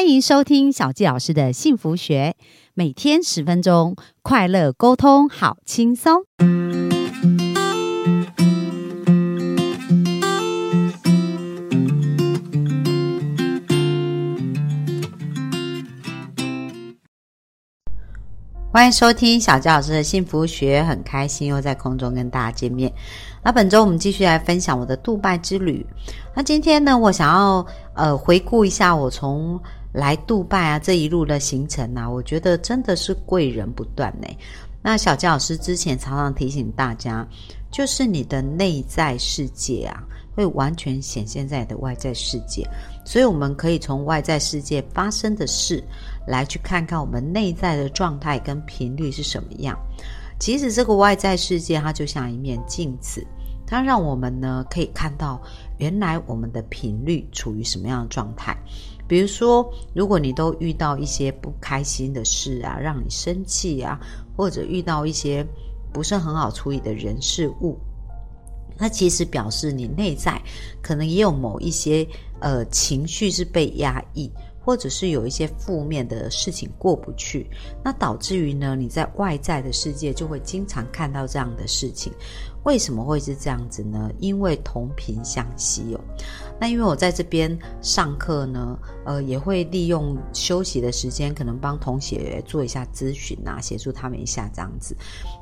欢迎收听小纪老师的幸福学，每天十分钟，快乐沟通，好轻松。欢迎收听小教老师的幸福学，很开心又在空中跟大家见面。那本周我们继续来分享我的杜拜之旅。那今天呢，我想要呃回顾一下我从来杜拜啊这一路的行程啊，我觉得真的是贵人不断呢。那小教老师之前常常提醒大家，就是你的内在世界啊，会完全显现在你的外在世界，所以我们可以从外在世界发生的事。来去看看我们内在的状态跟频率是什么样。其实这个外在世界它就像一面镜子，它让我们呢可以看到原来我们的频率处于什么样的状态。比如说，如果你都遇到一些不开心的事啊，让你生气啊，或者遇到一些不是很好处理的人事物，那其实表示你内在可能也有某一些呃情绪是被压抑。或者是有一些负面的事情过不去，那导致于呢，你在外在的世界就会经常看到这样的事情。为什么会是这样子呢？因为同频相吸哦。那因为我在这边上课呢，呃，也会利用休息的时间，可能帮同学做一下咨询啊，协助他们一下这样子。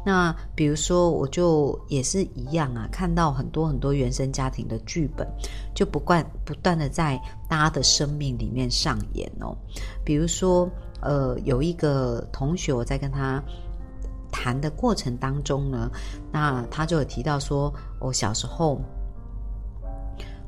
那比如说，我就也是一样啊，看到很多很多原生家庭的剧本，就不断不断的在大家的生命里面上演哦。比如说，呃，有一个同学，我在跟他。谈的过程当中呢，那他就有提到说，我小时候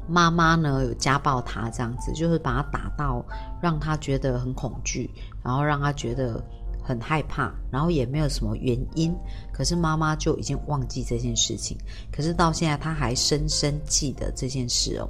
妈妈呢有家暴他，这样子就是把他打到让他觉得很恐惧，然后让他觉得。很害怕，然后也没有什么原因，可是妈妈就已经忘记这件事情，可是到现在他还深深记得这件事哦。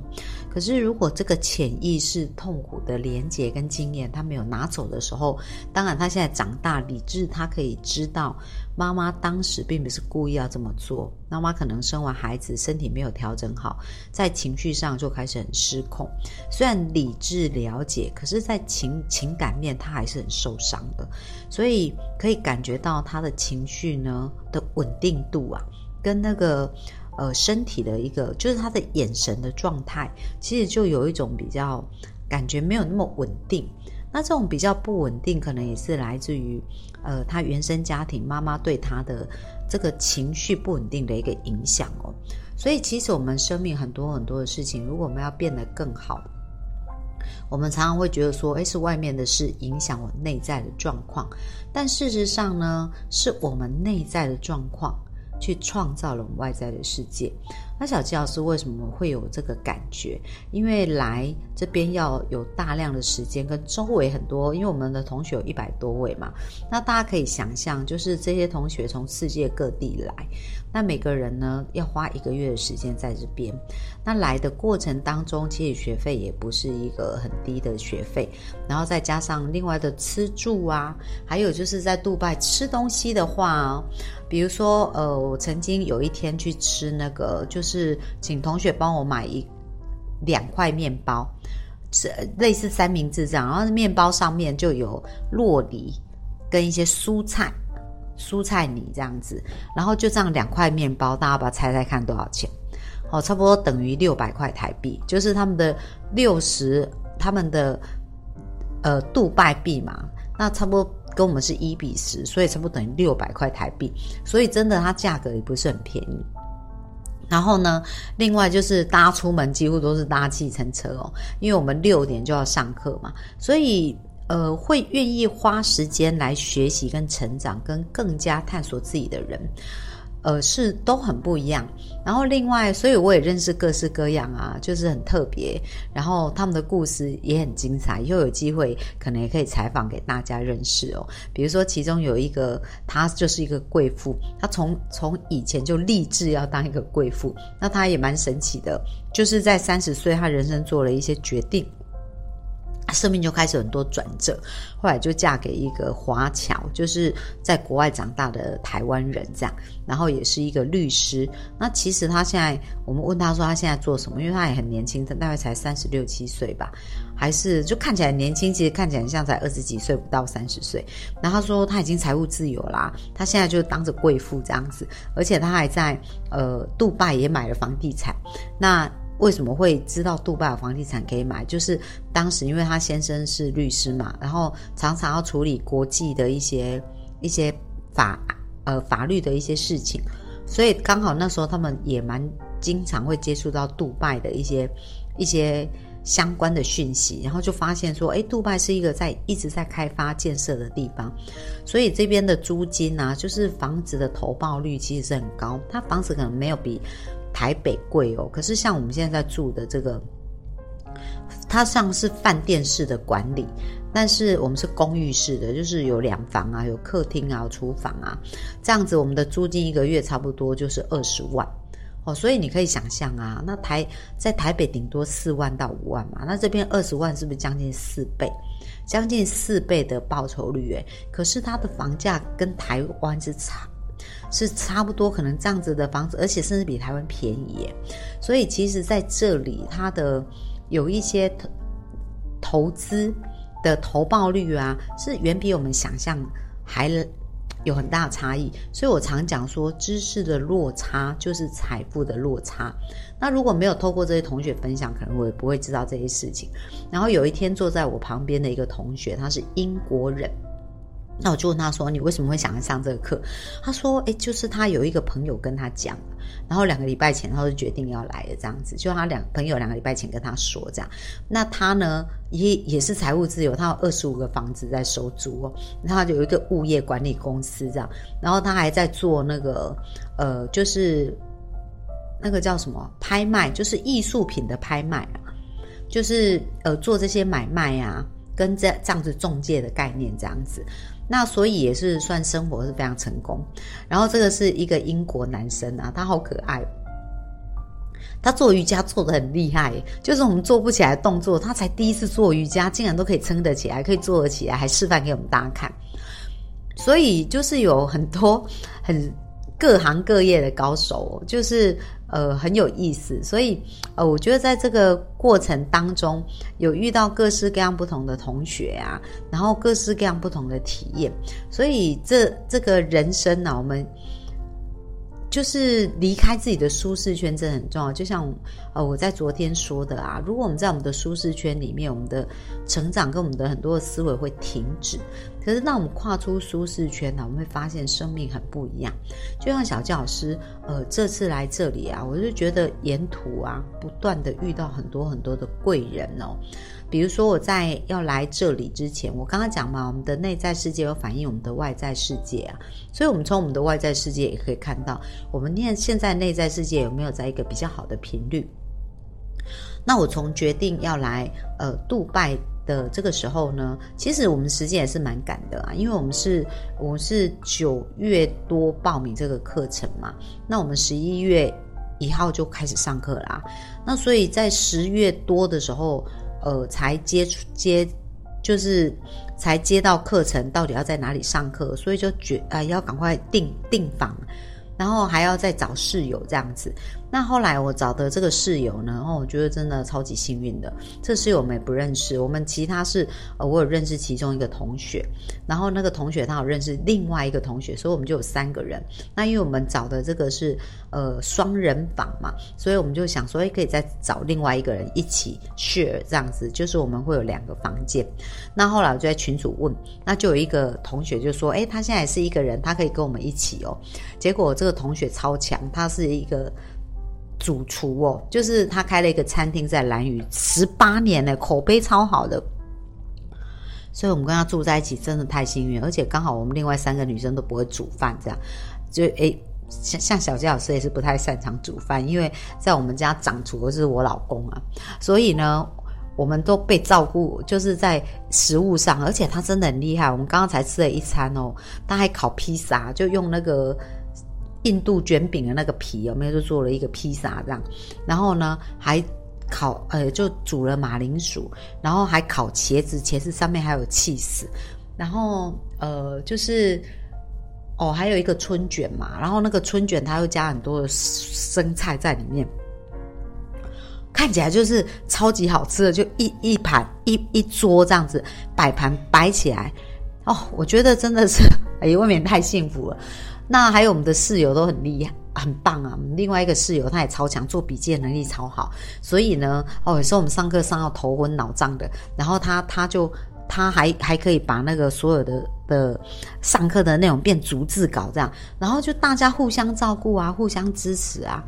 可是如果这个潜意识痛苦的连结跟经验他没有拿走的时候，当然他现在长大理智，他可以知道妈妈当时并不是故意要这么做。妈妈可能生完孩子身体没有调整好，在情绪上就开始很失控。虽然理智了解，可是在情情感面他还是很受伤的。所以可以感感觉到他的情绪呢的稳定度啊，跟那个呃身体的一个，就是他的眼神的状态，其实就有一种比较感觉没有那么稳定。那这种比较不稳定，可能也是来自于呃他原生家庭妈妈对他的这个情绪不稳定的一个影响哦。所以其实我们生命很多很多的事情，如果我们要变得更好。我们常常会觉得说，诶，是外面的事影响我内在的状况，但事实上呢，是我们内在的状况去创造了我们外在的世界。那小纪老师为什么会有这个感觉？因为来这边要有大量的时间，跟周围很多，因为我们的同学有一百多位嘛，那大家可以想象，就是这些同学从世界各地来，那每个人呢要花一个月的时间在这边。那来的过程当中，其实学费也不是一个很低的学费，然后再加上另外的吃住啊，还有就是在杜拜吃东西的话，比如说呃，我曾经有一天去吃那个就是。是请同学帮我买一两块面包，是类似三明治这样，然后面包上面就有洛梨跟一些蔬菜、蔬菜泥这样子，然后就这样两块面包，大家把它猜猜看多少钱？哦，差不多等于六百块台币，就是他们的六十，他们的呃杜拜币嘛，那差不多跟我们是一比十，所以差不多等于六百块台币，所以真的它价格也不是很便宜。然后呢，另外就是搭出门几乎都是搭计程车哦，因为我们六点就要上课嘛，所以呃会愿意花时间来学习跟成长，跟更加探索自己的人。呃，是都很不一样。然后另外，所以我也认识各式各样啊，就是很特别。然后他们的故事也很精彩，以后有机会可能也可以采访给大家认识哦。比如说，其中有一个，她就是一个贵妇，她从从以前就立志要当一个贵妇。那她也蛮神奇的，就是在三十岁，她人生做了一些决定。生命就开始很多转折，后来就嫁给一个华侨，就是在国外长大的台湾人，这样，然后也是一个律师。那其实他现在，我们问他说他现在做什么，因为他也很年轻，他大概才三十六七岁吧，还是就看起来年轻，其实看起来像才二十几岁，不到三十岁。然后他说他已经财务自由啦，他现在就当着贵妇这样子，而且他还在呃杜拜也买了房地产。那为什么会知道杜拜有房地产可以买？就是当时因为他先生是律师嘛，然后常常要处理国际的一些一些法呃法律的一些事情，所以刚好那时候他们也蛮经常会接触到杜拜的一些一些相关的讯息，然后就发现说，哎，杜拜是一个在一直在开发建设的地方，所以这边的租金啊，就是房子的投报率其实是很高，他房子可能没有比。台北贵哦，可是像我们现在住的这个，它像是饭店式的管理，但是我们是公寓式的，就是有两房啊，有客厅啊，有厨房啊，这样子我们的租金一个月差不多就是二十万哦，所以你可以想象啊，那台在台北顶多四万到五万嘛，那这边二十万是不是将近四倍？将近四倍的报酬率诶，可是它的房价跟台湾是差。是差不多，可能这样子的房子，而且甚至比台湾便宜。所以其实在这里，它的有一些投投资的投报率啊，是远比我们想象还有很大差异。所以我常讲说，知识的落差就是财富的落差。那如果没有透过这些同学分享，可能我也不会知道这些事情。然后有一天坐在我旁边的一个同学，他是英国人。那我就问他说：“你为什么会想要上这个课？”他说：“诶，就是他有一个朋友跟他讲，然后两个礼拜前他就决定要来了，这样子。就他两朋友两个礼拜前跟他说这样。那他呢也也是财务自由，他有二十五个房子在收租哦，然后有一个物业管理公司这样，然后他还在做那个呃，就是那个叫什么拍卖，就是艺术品的拍卖啊，就是呃做这些买卖啊，跟这这样子中介的概念这样子。”那所以也是算生活是非常成功，然后这个是一个英国男生啊，他好可爱，他做瑜伽做的很厉害，就是我们做不起来动作，他才第一次做瑜伽，竟然都可以撑得起来，可以做得起来，还示范给我们大家看，所以就是有很多很各行各业的高手，就是。呃，很有意思，所以呃，我觉得在这个过程当中，有遇到各式各样不同的同学啊，然后各式各样不同的体验，所以这这个人生呢，我们就是离开自己的舒适圈，这很重要。就像呃，我在昨天说的啊，如果我们在我们的舒适圈里面，我们的成长跟我们的很多的思维会停止。可是，当我们跨出舒适圈呢，我们会发现生命很不一样。就像小教老师，呃，这次来这里啊，我就觉得沿途啊，不断的遇到很多很多的贵人哦。比如说，我在要来这里之前，我刚刚讲嘛，我们的内在世界有反映我们的外在世界啊，所以我们从我们的外在世界也可以看到，我们念现在内在世界有没有在一个比较好的频率。那我从决定要来呃，杜拜。的这个时候呢，其实我们时间也是蛮赶的啊，因为我们是我们是九月多报名这个课程嘛，那我们十一月一号就开始上课啦，那所以在十月多的时候，呃，才接触接就是才接到课程，到底要在哪里上课，所以就决啊要赶快订订房，然后还要再找室友这样子。那后来我找的这个室友呢，然后我觉得真的超级幸运的。这室友我们也不认识，我们其他是呃，我有认识其中一个同学，然后那个同学他有认识另外一个同学，所以我们就有三个人。那因为我们找的这个是呃双人房嘛，所以我们就想说，哎，可以再找另外一个人一起 share 这样子，就是我们会有两个房间。那后来我就在群主问，那就有一个同学就说，哎，他现在是一个人，他可以跟我们一起哦。结果这个同学超强，他是一个。主厨哦，就是他开了一个餐厅在蓝屿，十八年呢，口碑超好的，所以我们跟他住在一起真的太幸运，而且刚好我们另外三个女生都不会煮饭，这样就诶，像像小杰老师也是不太擅长煮饭，因为在我们家掌厨的是我老公啊，所以呢，我们都被照顾，就是在食物上，而且他真的很厉害，我们刚刚才吃了一餐哦，他还烤披萨，就用那个。印度卷饼的那个皮有没有就做了一个披萨这样，然后呢还烤呃就煮了马铃薯，然后还烤茄子，茄子上面还有气死，然后呃就是哦还有一个春卷嘛，然后那个春卷它又加很多的生菜在里面。看起来就是超级好吃的，就一一盘一一桌这样子摆盘摆起来，哦，我觉得真的是哎，未免太幸福了。那还有我们的室友都很厉害，很棒啊。另外一个室友他也超强，做笔记的能力超好，所以呢，哦，有时候我们上课上到头昏脑胀的，然后他他就他还还可以把那个所有的的上课的内容变逐字稿这样，然后就大家互相照顾啊，互相支持啊，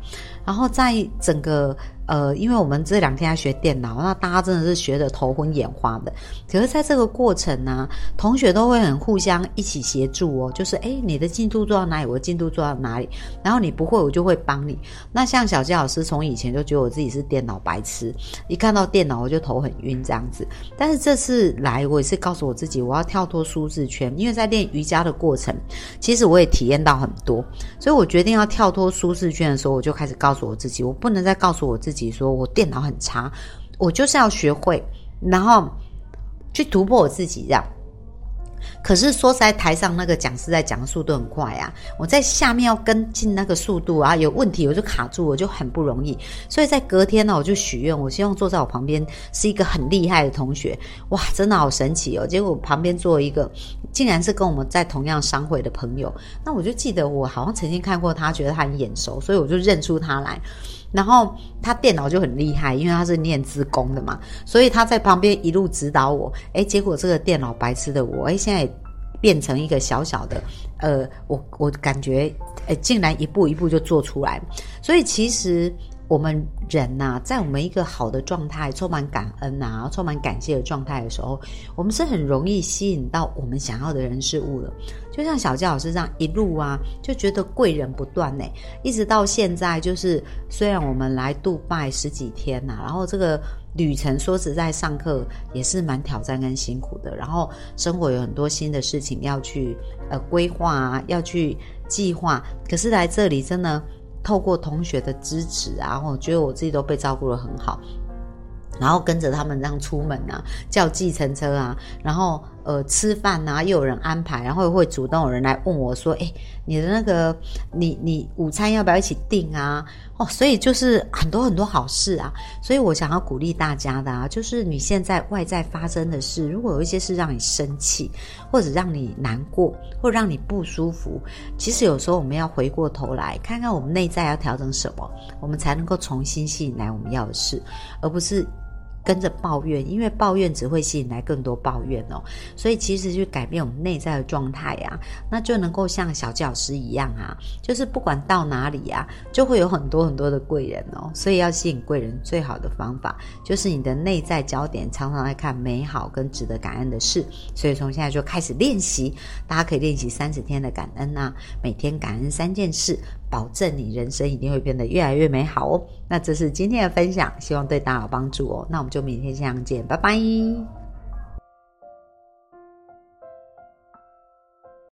然后在整个。呃，因为我们这两天在学电脑，那大家真的是学的头昏眼花的。可是，在这个过程呢，同学都会很互相一起协助哦。就是，哎，你的进度做到哪里，我的进度做到哪里，然后你不会，我就会帮你。那像小杰老师，从以前就觉得我自己是电脑白痴，一看到电脑我就头很晕这样子。但是这次来，我也是告诉我自己，我要跳脱舒适圈，因为在练瑜伽的过程，其实我也体验到很多，所以我决定要跳脱舒适圈的时候，我就开始告诉我自己，我不能再告诉我自己。自己说我电脑很差，我就是要学会，然后去突破我自己这样。可是说在台上那个讲师在讲的速度很快啊，我在下面要跟进那个速度啊，有问题我就卡住，我就很不容易。所以在隔天呢，我就许愿，我希望坐在我旁边是一个很厉害的同学。哇，真的好神奇哦！结果旁边坐一个，竟然是跟我们在同样商会的朋友。那我就记得我好像曾经看过他，觉得他很眼熟，所以我就认出他来。然后他电脑就很厉害，因为他是念资工的嘛，所以他在旁边一路指导我。哎，结果这个电脑白痴的我，哎，现在变成一个小小的，呃，我我感觉，哎，竟然一步一步就做出来。所以其实。我们人呐，在我们一个好的状态、充满感恩呐、充满感谢的状态的时候，我们是很容易吸引到我们想要的人事物的。就像小佳老师这样一路啊，就觉得贵人不断呢，一直到现在，就是虽然我们来杜拜十几天呐，然后这个旅程说实在，上课也是蛮挑战跟辛苦的，然后生活有很多新的事情要去呃规划啊，要去计划，可是来这里真的。透过同学的支持啊，我觉得我自己都被照顾得很好，然后跟着他们这样出门啊，叫计程车啊，然后。呃，吃饭呐，又有人安排，然后会主动有人来问我说：“哎，你的那个，你你午餐要不要一起订啊？”哦，所以就是很多很多好事啊。所以我想要鼓励大家的啊，就是你现在外在发生的事，如果有一些事让你生气，或者让你难过，或让你不舒服，其实有时候我们要回过头来看看我们内在要调整什么，我们才能够重新吸引来我们要的事，而不是。跟着抱怨，因为抱怨只会吸引来更多抱怨哦。所以其实去改变我们内在的状态呀，那就能够像小教师一样啊，就是不管到哪里呀，就会有很多很多的贵人哦。所以要吸引贵人，最好的方法就是你的内在焦点常常来看美好跟值得感恩的事。所以从现在就开始练习，大家可以练习三十天的感恩啊，每天感恩三件事。保证你人生一定会变得越来越美好哦。那这是今天的分享，希望对大家有帮助哦。那我们就明天相见，拜拜。